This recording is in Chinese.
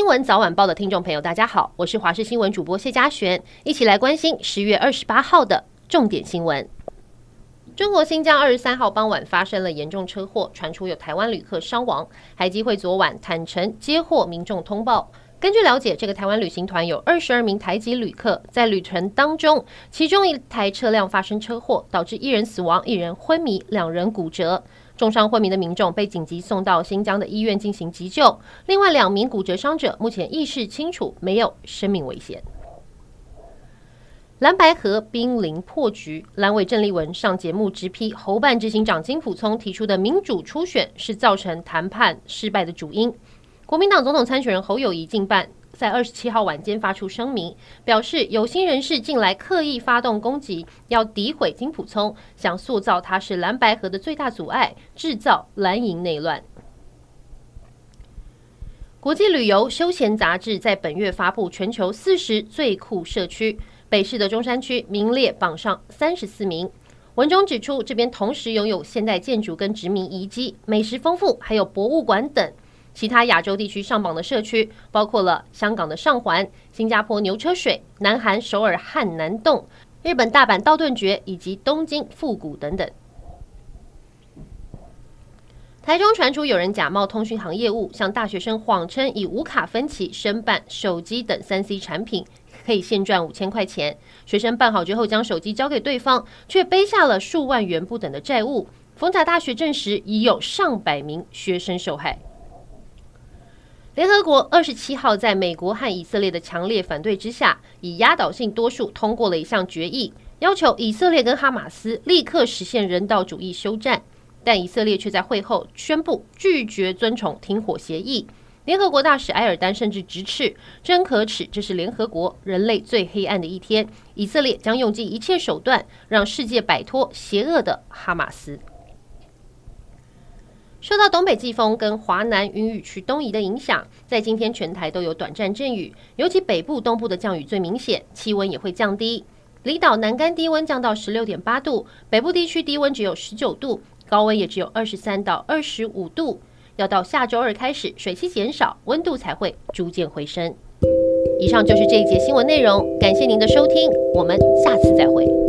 新闻早晚报的听众朋友，大家好，我是华视新闻主播谢佳璇，一起来关心十月二十八号的重点新闻。中国新疆二十三号傍晚发生了严重车祸，传出有台湾旅客伤亡。海基会昨晚坦承接获民众通报。根据了解，这个台湾旅行团有二十二名台籍旅客，在旅程当中，其中一台车辆发生车祸，导致一人死亡，一人昏迷，两人骨折。重伤昏迷的民众被紧急送到新疆的医院进行急救，另外两名骨折伤者目前意识清楚，没有生命危险。蓝白合濒临破局，蓝委郑丽文上节目直批侯办执行长金溥聪提出的民主初选是造成谈判失败的主因。国民党总统参选人侯友谊进办在二十七号晚间发出声明，表示有心人士近来刻意发动攻击，要诋毁金普聪，想塑造他是蓝白河的最大阻碍，制造蓝营内乱。国际旅游休闲杂志在本月发布全球四十最酷社区，北市的中山区名列榜上三十四名。文中指出，这边同时拥有现代建筑跟殖民遗迹，美食丰富，还有博物馆等。其他亚洲地区上榜的社区包括了香港的上环、新加坡牛车水、南韩首尔汉南洞、日本大阪道顿崛以及东京复古等等。台中传出有人假冒通讯行业务，向大学生谎称以无卡分期申办手机等三 C 产品，可以现赚五千块钱。学生办好之后，将手机交给对方，却背下了数万元不等的债务。逢甲大学证实已有上百名学生受害。联合国二十七号在美国和以色列的强烈反对之下，以压倒性多数通过了一项决议，要求以色列跟哈马斯立刻实现人道主义休战。但以色列却在会后宣布拒绝遵从停火协议。联合国大使埃尔丹甚至直斥：“真可耻，这是联合国人类最黑暗的一天。”以色列将用尽一切手段让世界摆脱邪恶的哈马斯。受到东北季风跟华南云雨区东移的影响，在今天全台都有短暂阵雨，尤其北部、东部的降雨最明显，气温也会降低。离岛南竿低温降到十六点八度，北部地区低温只有十九度，高温也只有二十三到二十五度。要到下周二开始，水汽减少，温度才会逐渐回升。以上就是这一节新闻内容，感谢您的收听，我们下次再会。